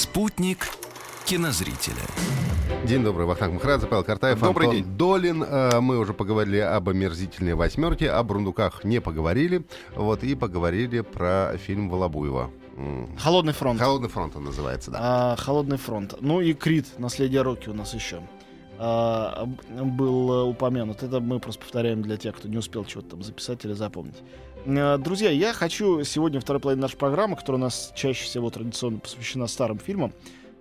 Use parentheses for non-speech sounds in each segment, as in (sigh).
Спутник кинозрителя. День добрый, Вахтанг Махарадзе, Павел Картаев, Добрый Антон день. Долин. Э, Мы уже поговорили об омерзительной восьмерке, о Брундуках не поговорили. Вот, и поговорили про фильм Волобуева. Холодный фронт. Холодный фронт он называется, да. А, Холодный фронт. Ну и Крит, наследие Рокки у нас еще а, был э, упомянут. Это мы просто повторяем для тех, кто не успел чего-то там записать или запомнить. Э, Друзья, я хочу сегодня, второй половине нашей программы, которая у нас чаще всего традиционно посвящена старым фильмам,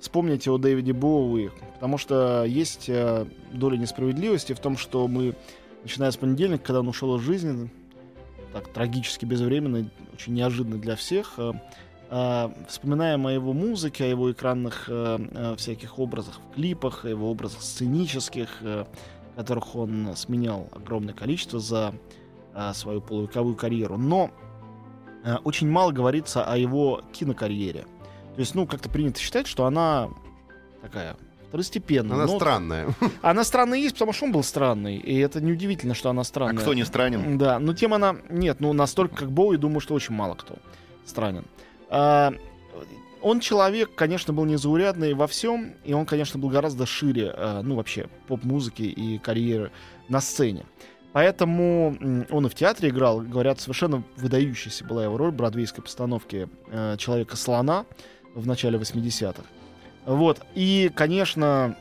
вспомнить о Дэвиде Боуи, потому что есть э, доля несправедливости в том, что мы, начиная с понедельника, когда он ушел из жизни, так трагически безвременно, очень неожиданно для всех, э, вспоминаем о его музыке, о его экранных всяких образах в клипах, о его образах сценических, которых он сменял огромное количество за свою полувековую карьеру. Но э, очень мало говорится о его кинокарьере. То есть, ну, как-то принято считать, что она такая второстепенная. Она Но странная. (laughs) Она странная есть, потому что он был странный. И это неудивительно, что она А странная. кто не странен? Да, но тем она... Нет, ну настолько как Боуи, думаю, что очень мало кто странен. А, он человек, конечно, был незаурядный во всем, и он, конечно, был гораздо шире, а, ну, вообще, поп-музыки и карьеры на сцене. Поэтому он и в театре играл, говорят, совершенно выдающаяся была его роль в бродвейской постановке э, «Человека-слона» в начале 80-х. Вот, и, конечно,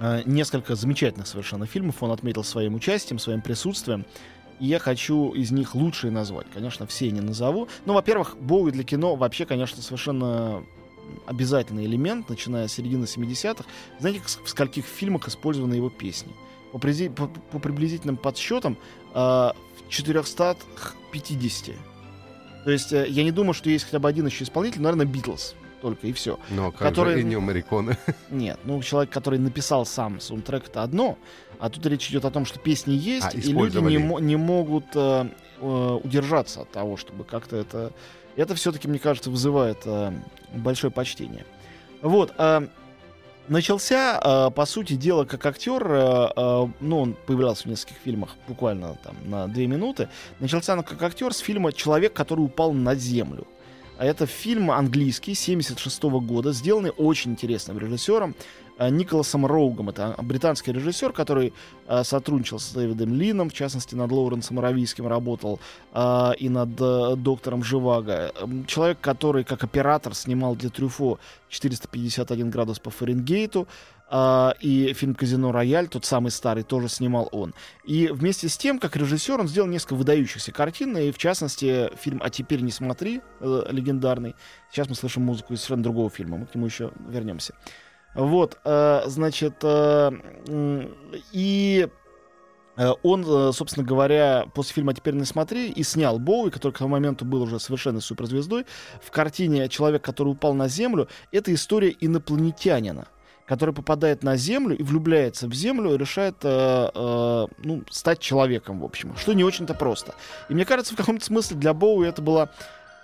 э, несколько замечательных совершенно фильмов он отметил своим участием, своим присутствием. И я хочу из них лучшие назвать. Конечно, все не назову. Ну, во-первых, Боуи для кино вообще, конечно, совершенно обязательный элемент, начиная с середины 70-х. Знаете, в скольких фильмах использованы его песни? По, призи- по- по приблизительным подсчетам, э, в 450. То есть э, я не думаю, что есть хотя бы один еще исполнитель, наверное, Битлз только и все. Но как Который- же Эннио Мариконе. Нет, ну человек, который написал сам саундтрек, это одно, а тут речь идет о том, что песни есть, А, и люди не, мо- не могут э, э, удержаться от того, чтобы как-то это... Это все-таки, мне кажется, вызывает э, большое почтение. Вот. э, начался, э, по сути дела, как актер, э, э, ну, он появлялся в нескольких фильмах буквально там на две минуты. Начался он как актер с фильма «Человек, который упал на землю». А это фильм английский 76 года, сделанный очень интересным режиссером Николасом Роугом. Это британский режиссер, который э, сотрудничал с Дэвидом Лином, в частности, над Лоуренсом Аравийским работал, э, и над э, доктором Живаго. Человек, который как оператор снимал для Трюфо 451 градус по Фаренгейту, и фильм «Казино Рояль», тот самый старый, тоже снимал он. И вместе с тем, как режиссер, он сделал несколько выдающихся картин, и в частности фильм «А теперь не смотри», э, легендарный. Сейчас мы слышим музыку из совершенно другого фильма, мы к нему еще вернемся. Вот, э, значит, э, и э, он, собственно говоря, после фильма «А теперь не смотри» и снял Боуи, который к тому моменту был уже совершенно суперзвездой, в картине «Человек, который упал на землю». Это история инопланетянина который попадает на Землю и влюбляется в Землю и решает э, э, ну, стать человеком, в общем. Что не очень-то просто. И мне кажется, в каком-то смысле для Боуи это была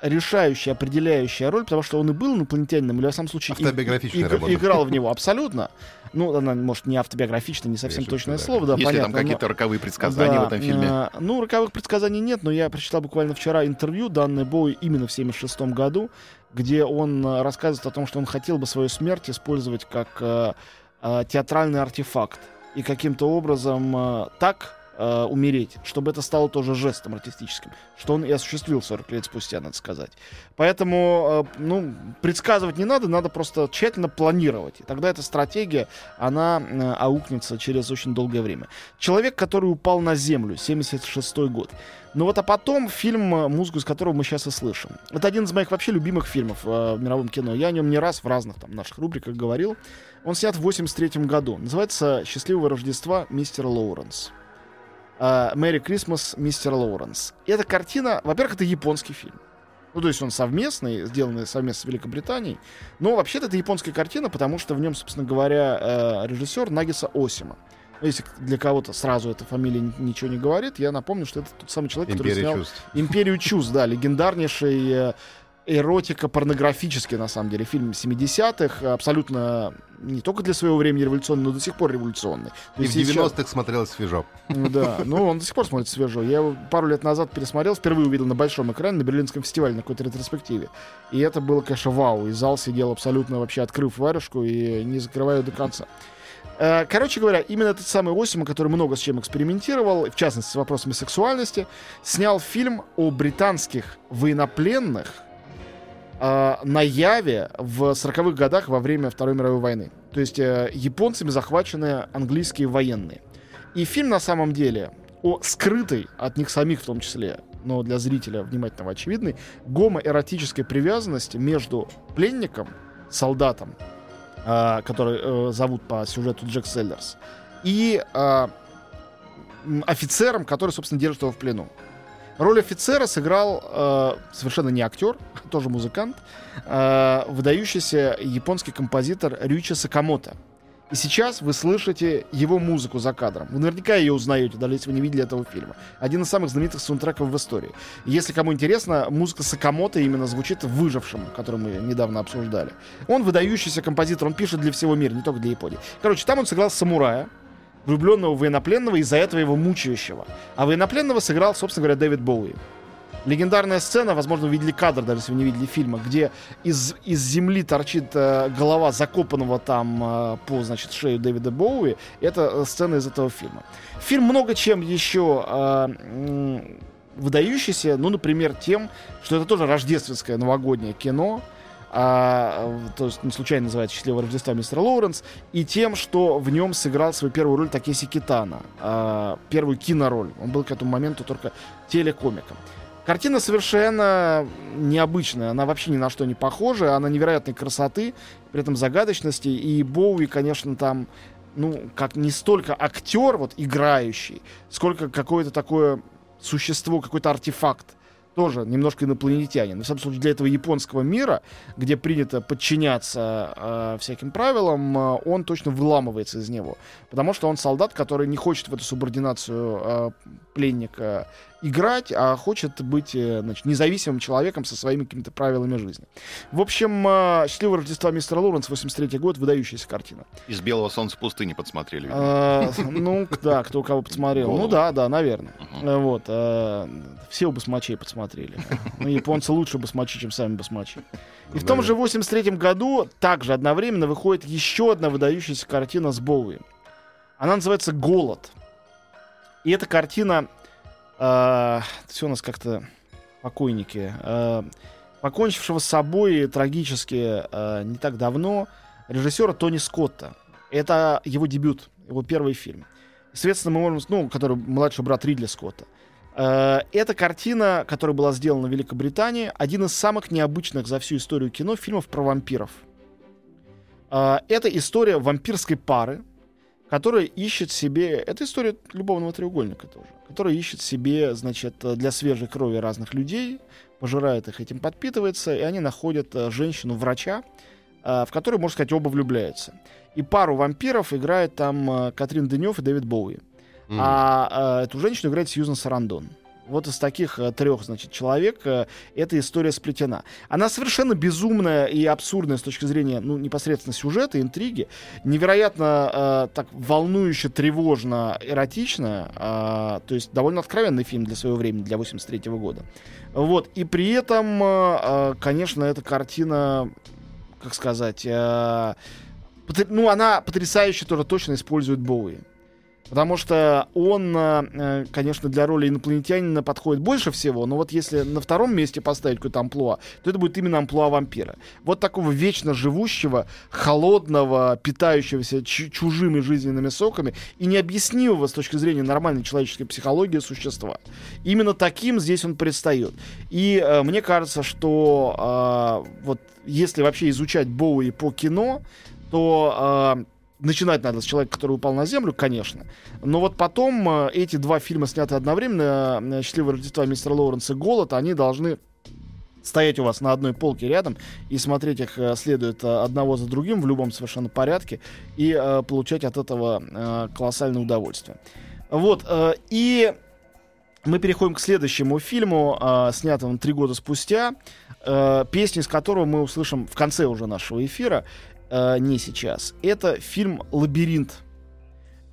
решающая, определяющая роль, потому что он и был инопланетянином, или, во всяком случае, и- Автобиографичная работа. играл в него абсолютно. Ну, она, может, не автобиографичная, не совсем Конечно, точное да. слово, да, Есть ли понятно. там но- какие-то роковые предсказания да, в этом фильме? э, ну, роковых предсказаний нет, но я прочитал буквально вчера интервью, данное Боуи именно в 76 году, где он э, рассказывает о том, что он хотел бы свою смерть использовать как э, э, театральный артефакт. И каким-то образом э, так э, умереть, чтобы это стало тоже жестом артистическим, что он и осуществил 40 лет спустя, надо сказать. Поэтому, э, ну, предсказывать не надо, надо просто тщательно планировать. И тогда эта стратегия, она э, аукнется через очень долгое время. Человек, который упал на землю, 76 год. Ну вот, а потом фильм, э, музыку из которого мы сейчас и слышим. Это один из моих вообще любимых фильмов э, в мировом кино. Я о нем не раз в разных там наших рубриках говорил. Он снят в 83 году. Называется «Счастливого Рождества, мистер Лоуренс». Э, «Мэри Крисмас, мистер Лоуренс». Эта картина, во-первых, это японский фильм. Ну, то есть он совместный, сделанный совместно с Великобританией. Но вообще-то это японская картина, потому что в нем, собственно говоря, э, режиссер Нагиса Осима. Ну, Если для кого-то сразу эта фамилия ни- ничего не говорит, я напомню, что это тот самый человек, который Империя снял чувств. «Империю чувств», да, легендарнейший э, эротико-порнографический, на самом деле, фильм 70-х, абсолютно не только для своего времени революционный, но до сих пор революционный. То И в есть сейчас- 90-х смотрелось свежо. ну Да, ну он до сих пор смотрится свежо. Я его пару лет назад пересмотрел, впервые увидел на большом экране на Берлинском фестивале на какой-то ретроспективе. И это было, конечно, вау. И зал сидел абсолютно вообще открыв варежку и не закрывая до конца. Э, Короче говоря, именно этот самый Осима, который много с чем экспериментировал, в частности с вопросами сексуальности, снял фильм о британских военнопленных э, на Яве в 40-х годах во время Второй мировой войны. То есть э, японцами захвачены английские военные. И фильм на самом деле о скрытой от них самих в том числе, но для зрителя внимательного очевидной, гомоэротической привязанности между пленником, солдатом, а, который э, зовут по сюжету Джек Селлерс, и м, офицером, который, собственно, держит его в плену. Роль офицера сыграл э, совершенно не актер, (laughs) тоже музыкант, э, выдающийся японский композитор Рючи Сакамото. И сейчас вы слышите его музыку за кадром. Вы наверняка ее узнаете, даже если вы не видели этого фильма. Один из самых знаменитых саундтреков в истории. Если кому интересно, музыка Сакамото именно звучит в «Выжившем», который мы недавно обсуждали. Он выдающийся композитор, он пишет для всего мира, не только для Японии. Короче, там он сыграл самурая, влюбленного военнопленного, из-за этого его мучающего. А военнопленного сыграл, собственно говоря, Дэвид Боуи. Легендарная сцена, возможно, вы видели кадр, даже если вы не видели фильма, где из, из земли торчит э, голова закопанного там э, по, значит, шею Дэвида Боуи. Это э, сцена из этого фильма. Фильм много чем еще э, выдающийся, ну, например, тем, что это тоже рождественское новогоднее кино, а, э, то есть не случайно называется «Счастливое Рождество мистера Лоуренс», и тем, что в нем сыграл свою первую роль Такеси Китана, а, первую кинороль. Он был к этому моменту только телекомиком. Картина совершенно необычная, она вообще ни на что не похожа, она невероятной красоты, при этом загадочности, и Боуи, конечно, там, ну, как не столько актер, вот, играющий, сколько какое-то такое существо, какой-то артефакт, тоже немножко инопланетянин. В самом случае, для этого японского мира, где принято подчиняться э, всяким правилам, э, он точно выламывается из него. Потому что он солдат, который не хочет в эту субординацию э, пленника играть, а хочет быть э, значит, независимым человеком со своими какими-то правилами жизни. В общем, э, «Счастливое Рождество мистера Лоуренс», 83 год, выдающаяся картина. Из «Белого солнца пустыни» подсмотрели. Э, Ну, да, кто кого посмотрел. Ну да, да, наверное. Вот. Все у басмачей посмотрели. Ну, японцы лучше басмачи, чем сами басмачи. И в том же 83 году также одновременно выходит еще одна выдающаяся картина с Боуи. Она называется «Голод». И эта картина... все у нас как-то покойники. э, покончившего с собой трагически э, не так давно режиссера Тони Скотта. Это его дебют, его первый фильм. Соответственно, мы можем... Ну, который младший брат Ридли Скотта. Э, Это картина, которая была сделана в Великобритании. Один из самых необычных за всю историю кино фильмов про вампиров. Это история вампирской пары, которая ищет себе... Это история любовного треугольника тоже. Которая ищет себе, значит, для свежей крови разных людей, пожирает их, этим подпитывается, и они находят э, женщину-врача, э, в которой, можно сказать, оба влюбляются. И пару вампиров играет там э, Катрин Денев и Дэвид Боуи. М. А э, эту женщину играет Сьюзан Сарандон. Вот из таких э, трех, значит, человек э, эта история сплетена. Она совершенно безумная и абсурдная с точки зрения, ну, непосредственно сюжета, интриги. Невероятно э, так волнующе, тревожно, эротично. э, то есть довольно откровенный фильм для своего времени, для 83 года. Вот. И при этом, э, э, конечно, эта картина, как сказать, э, ну, она потрясающе тоже точно использует Боуи. Потому что он, э, конечно, для роли инопланетянина подходит больше всего, но вот если на втором месте поставить какое-то амплуа, то это будет именно амплуа вампира. Вот такого вечно живущего, холодного, питающегося чу- чужими жизненными соками и необъяснимого с точки зрения нормальной человеческой психологии существа. Именно таким здесь он предстает. И э, мне кажется, что э, вот если вообще изучать Боуи по кино, то э, начинать надо с человека, который упал на землю, конечно. Но вот потом э, эти два фильма, снятые одновременно, э, «Счастливое Рождество» мистера Лоуренса и «Голод», они должны стоять у вас на одной полке рядом и смотреть их э, следует одного за другим в любом совершенно порядке и получать от этого колоссальное удовольствие. Вот, и мы переходим к следующему фильму, снятому три года спустя, э, песни из которого мы услышим в конце уже нашего эфира, э, не сейчас. Это фильм «Лабиринт».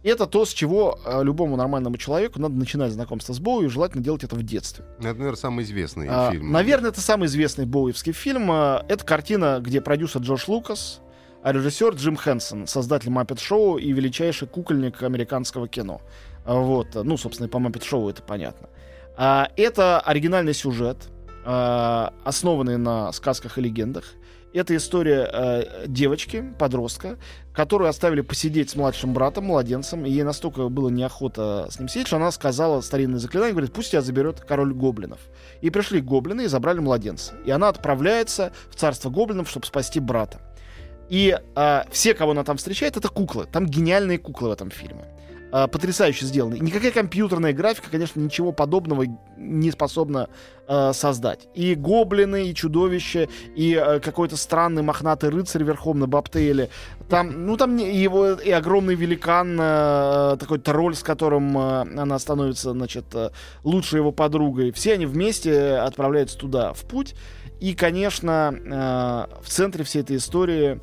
Это то, с чего э, любому нормальному человеку надо начинать знакомство с Боуи, и желательно делать это в детстве. Это, наверное, самый известный А, фильм. Наверное, это самый известный боуевский фильм. А, Это картина, где продюсер Джордж Лукас, а режиссер Джим Хэнсон, создатель Маппет Шоу и величайший кукольник американского кино. А, Вот, ну, собственно, и по Маппет Шоу это понятно. А, Это оригинальный сюжет, а, основанный на сказках и легендах. Это история э, девочки, подростка, которую оставили посидеть с младшим братом, младенцем, и ей настолько было неохота с ним сидеть, что она сказала старинное заклинание, говорит, пусть тебя заберет король гоблинов. И пришли гоблины и забрали младенца. И она отправляется в царство гоблинов, чтобы спасти брата. И а, все, кого она там встречает, это куклы. Там гениальные куклы в этом фильме. А, потрясающе сделаны. Никакая компьютерная графика, конечно, ничего подобного не способна а, создать. И гоблины, и чудовища, и а, какой-то странный мохнатый рыцарь верхом на бобтейле. Там, ну, там не- его и огромный великан, а, такой тролль, с которым а, она становится, значит, а, лучшей его подругой. Все они вместе отправляются туда, в путь. И, конечно, э, в центре всей этой истории э,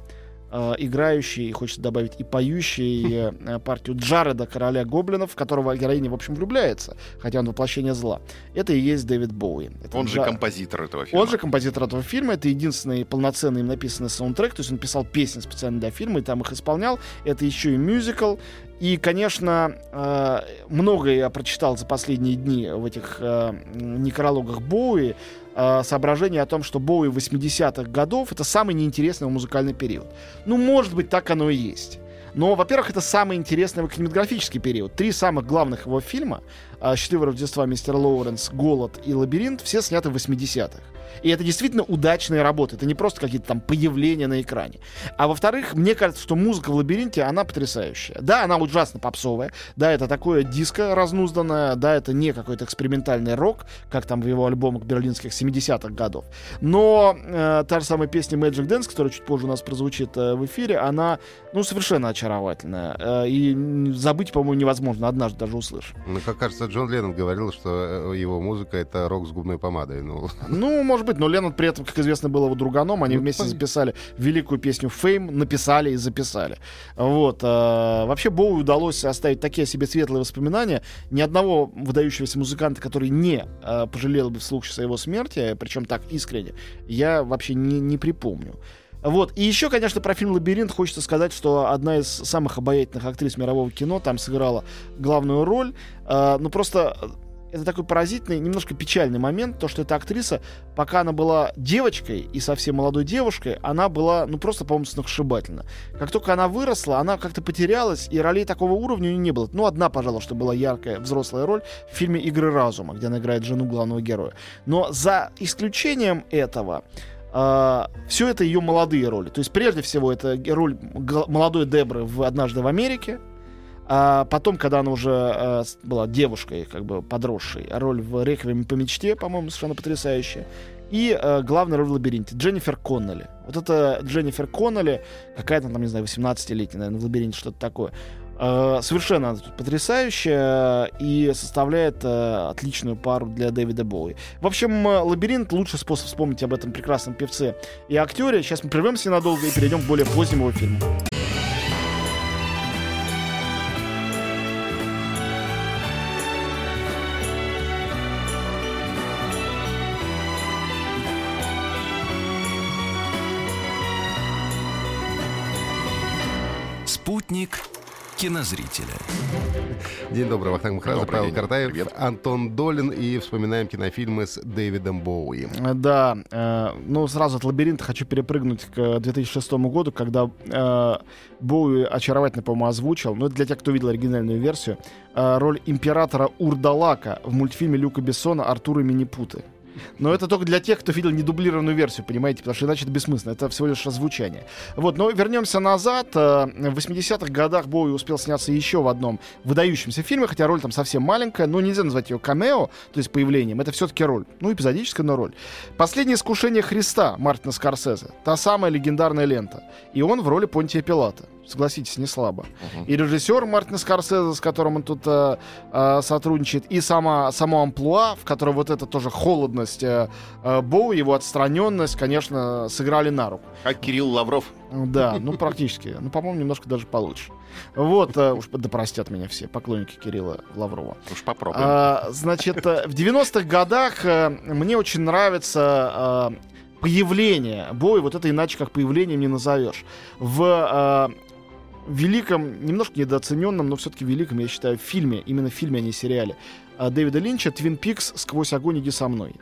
играющий, и хочется добавить, и поющий э, (laughs) партию Джареда, короля гоблинов, в которого героиня, в общем, влюбляется, хотя он воплощение зла. Это и есть Дэвид Боуи. Это Он же Джа- композитор этого фильма. он же композитор этого фильма. Это единственный полноценный им написанный саундтрек. То есть он писал песни специально для фильма и там их исполнял. Это еще и мюзикл. И, конечно, э, многое я прочитал за последние дни в этих э, некрологах Боуи. Э, соображение о том, что Боуи 80-х годов — это самый неинтересный музыкальный период. Ну, может быть, так оно и есть. Но, во-первых, это самый интересный его кинематографический период. Три самых главных его фильма а, «Счастливое Рождество», «Мистер Лоуренс», «Голод» и «Лабиринт» все сняты в 80-х. И это действительно удачные работы. Это не просто какие-то там появления на экране. А во-вторых, мне кажется, что музыка в «Лабиринте», она потрясающая. Да, она ужасно попсовая. Да, это такое диско разнузданное. Да, это не какой-то экспериментальный рок, как там в его альбомах берлинских 70-х годов. Но э, та же самая песня Magic Dance, которая чуть позже у нас прозвучит э, в эфире, она, ну, совершенно очаровательная. Э, и забыть, по-моему, невозможно. Однажды даже услышишь. Ну, как кажется, Джон Леннон говорил, что э, его музыка — это рок с губной помадой. Ну, Ну, может быть, но Леннон при этом, как известно, был его друганом. Они Ну, вместе понятно. записали великую песню «Fame», написали и записали. Вот. а, вообще Боуи удалось оставить такие себе светлые воспоминания. Ни одного выдающегося музыканта, который не а, пожалел бы в случае его смерти, причем так искренне, я вообще не, не припомню. Вот. И еще, конечно, про фильм «Лабиринт» хочется сказать, что одна из самых обаятельных актрис мирового кино там сыграла главную роль. А, ну, просто э, это такой поразительный, немножко печальный момент, то, что эта актриса, пока она была девочкой и совсем молодой девушкой, она была, ну, просто, по-моему, сногсшибательна. Как только она выросла, она как-то потерялась, и ролей такого уровня у нее не было. Ну, одна, пожалуй, что была яркая взрослая роль в фильме «Игры разума», где она играет жену главного героя. Но за исключением этого, все это ее молодые роли. То есть, прежде всего, это роль молодой Дебры в «Однажды в Америке», а потом, когда она уже с- была девушкой, как бы подросшей, роль в «Реквиеме по мечте», по-моему, совершенно потрясающая. И э, главная роль в «Лабиринте» Дженнифер Коннелли. Вот это Дженнифер Коннелли, какая-то там, не знаю, 18-летняя, наверное, в «Лабиринте» что-то такое. Э, совершенно потрясающая и составляет э, отличную пару для Дэвида Боуи. В общем, э, «Лабиринт» — лучший способ вспомнить об этом прекрасном певце и актере. Сейчас мы прервемся ненадолго и перейдем к более позднему фильму. Кинозрителя. День добрый, Вахтанг Махарадзе, Павел день. Картаев, Привет. Антон Долин. И вспоминаем кинофильмы с Дэвидом Боуи. Э, Да, э, ну сразу от лабиринта хочу перепрыгнуть к 2006 году, когда э, Боуи очаровательно, по-моему, озвучил, ну это для тех, кто видел оригинальную версию, э, роль императора Урдалака в мультфильме Люка Бессона «Артур и Минипуты». Но это только для тех, кто видел недублированную версию, понимаете, потому что иначе это бессмысленно, это всего лишь озвучание. Вот, но вернемся назад. Э, в 80-х годах Боуи успел сняться еще в одном выдающемся фильме, хотя роль там совсем маленькая, но нельзя назвать ее камео, то есть появлением. Это все-таки роль. Ну, эпизодическая, но роль. «Последнее искушение Христа» Мартина Скорсезе. Та самая легендарная лента. И он в роли Понтия Пилата согласитесь, не слабо. Uh-huh. И режиссер Мартин Скорсезе, с которым он тут э, э, сотрудничает, и сама, само амплуа, в котором вот эта тоже холодность э, э, Боу, его отстраненность, конечно, сыграли на руку. Как Кирилл Лавров. Да, ну практически. Ну, по-моему, немножко даже получше. Вот, э, уж да простят меня все поклонники Кирилла Лаврова. Уж попробуем. А, значит, в 90-х годах мне очень нравится появление Бои, вот это иначе как появлением не назовешь, в великом, немножко недооцененном, но все-таки великом, я считаю, фильме, именно фильме, а не сериале, Дэвида Линча «Твин Пикс. Сквозь огонь иди со мной».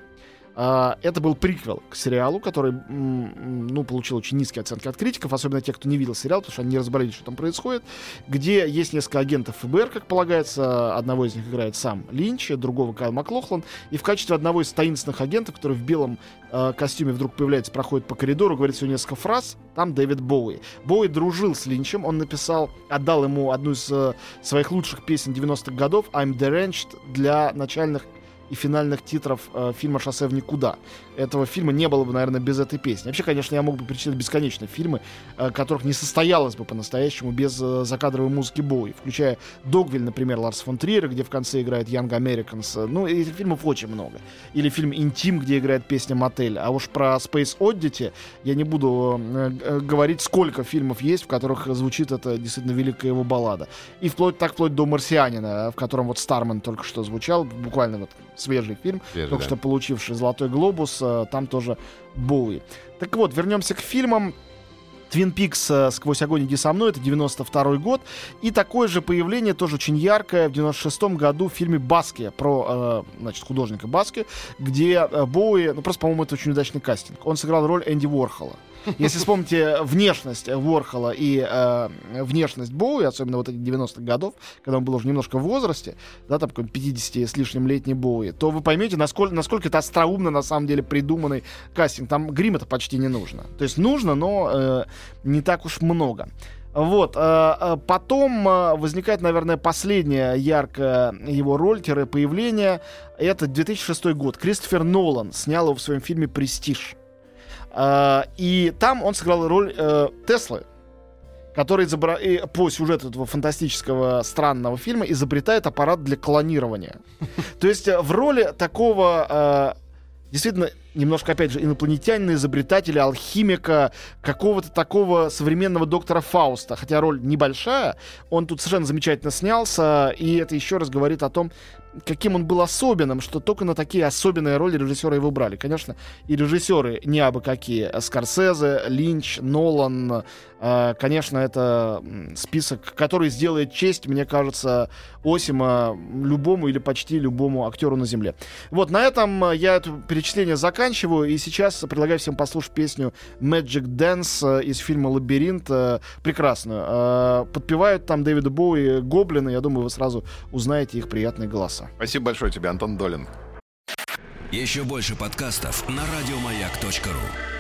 А, это был приквел к сериалу, который ну, получил очень низкие оценки от критиков, особенно тех, кто не видел сериал, потому что они не разобрались, что там происходит, где есть несколько агентов ФБР, как полагается. Одного из них играет сам Линч, другого Кайл Маклохлан. И в качестве одного из таинственных агентов, который в белом э, костюме вдруг появляется, проходит по коридору, говорит всего несколько фраз, там Дэвид Боуи. Боуи дружил с Линчем, он написал, отдал ему одну из э, своих лучших песен 90-х годов «I'm Deranged» для начальных и финальных титров э, фильма «Шоссе в никуда». Этого фильма не было бы, наверное, без этой песни. Вообще, конечно, я мог бы перечислить бесконечно фильмы, э, которых не состоялось бы по-настоящему без э, закадровой музыки Боуи, включая «Догвиль», например, Ларс фон Триера, где в конце играет Young Americans. Ну, этих фильмов очень много. Или фильм «Интим», где играет песня «Мотель». А уж про Space Oddity я не буду э, э, говорить, сколько фильмов есть, в которых звучит эта действительно великая его баллада. И вплоть так вплоть до «Марсианина», в котором вот Старман только что звучал, буквально вот свежий фильм, Свежий, только да. что получивший «Золотой глобус», э, там тоже Боуи. Так вот, вернемся к фильмам. Твин Пикс «Сквозь огонь иди со мной» — это 92 год. И такое же появление, тоже очень яркое, в 96 году в фильме «Баски» про, э, значит, художника Баски, где э, Боуи, ну просто, по-моему, это очень удачный кастинг. Он сыграл роль Энди Уорхола. Если вспомните внешность Ворхола и э, внешность Боуи, особенно вот этих 90-х годов, когда он был уже немножко в возрасте, да, там 50 с лишним летний Боуи, то вы поймете, насколько, насколько это остроумно на самом деле придуманный кастинг. Там грима-то почти не нужно. То есть нужно, но э, не так уж много. Вот. Э, э, потом э, возникает, наверное, последняя яркая его роль, появление. Это 2006 год. Кристофер Нолан снял его в своем фильме «Престиж». А, и там он сыграл роль э, Теслы, который изобра... по сюжету этого фантастического странного фильма изобретает аппарат для клонирования. (laughs) То есть э, в роли такого э, действительно немножко, опять же, инопланетянина, изобретателя, алхимика, какого-то такого современного доктора Фауста. Хотя роль небольшая, он тут совершенно замечательно снялся, и это еще раз говорит о том, каким он был особенным, что только на такие особенные роли режиссеры его брали. Конечно, и режиссеры не абы какие. Скорсезе, Линч, Нолан. Э, конечно, это список, который сделает честь, мне кажется, Осима любому или почти любому актеру на Земле. Вот, на этом я это перечисление заканчиваю. И сейчас предлагаю всем послушать песню Magic Dance э, из фильма «Лабиринт». Э, прекрасную. Подпевают там Дэвида Боуи гоблины. Я думаю, вы сразу узнаете их приятные голоса. Спасибо большое тебе, Антон Долин. Еще больше подкастов на радиомаяк.ру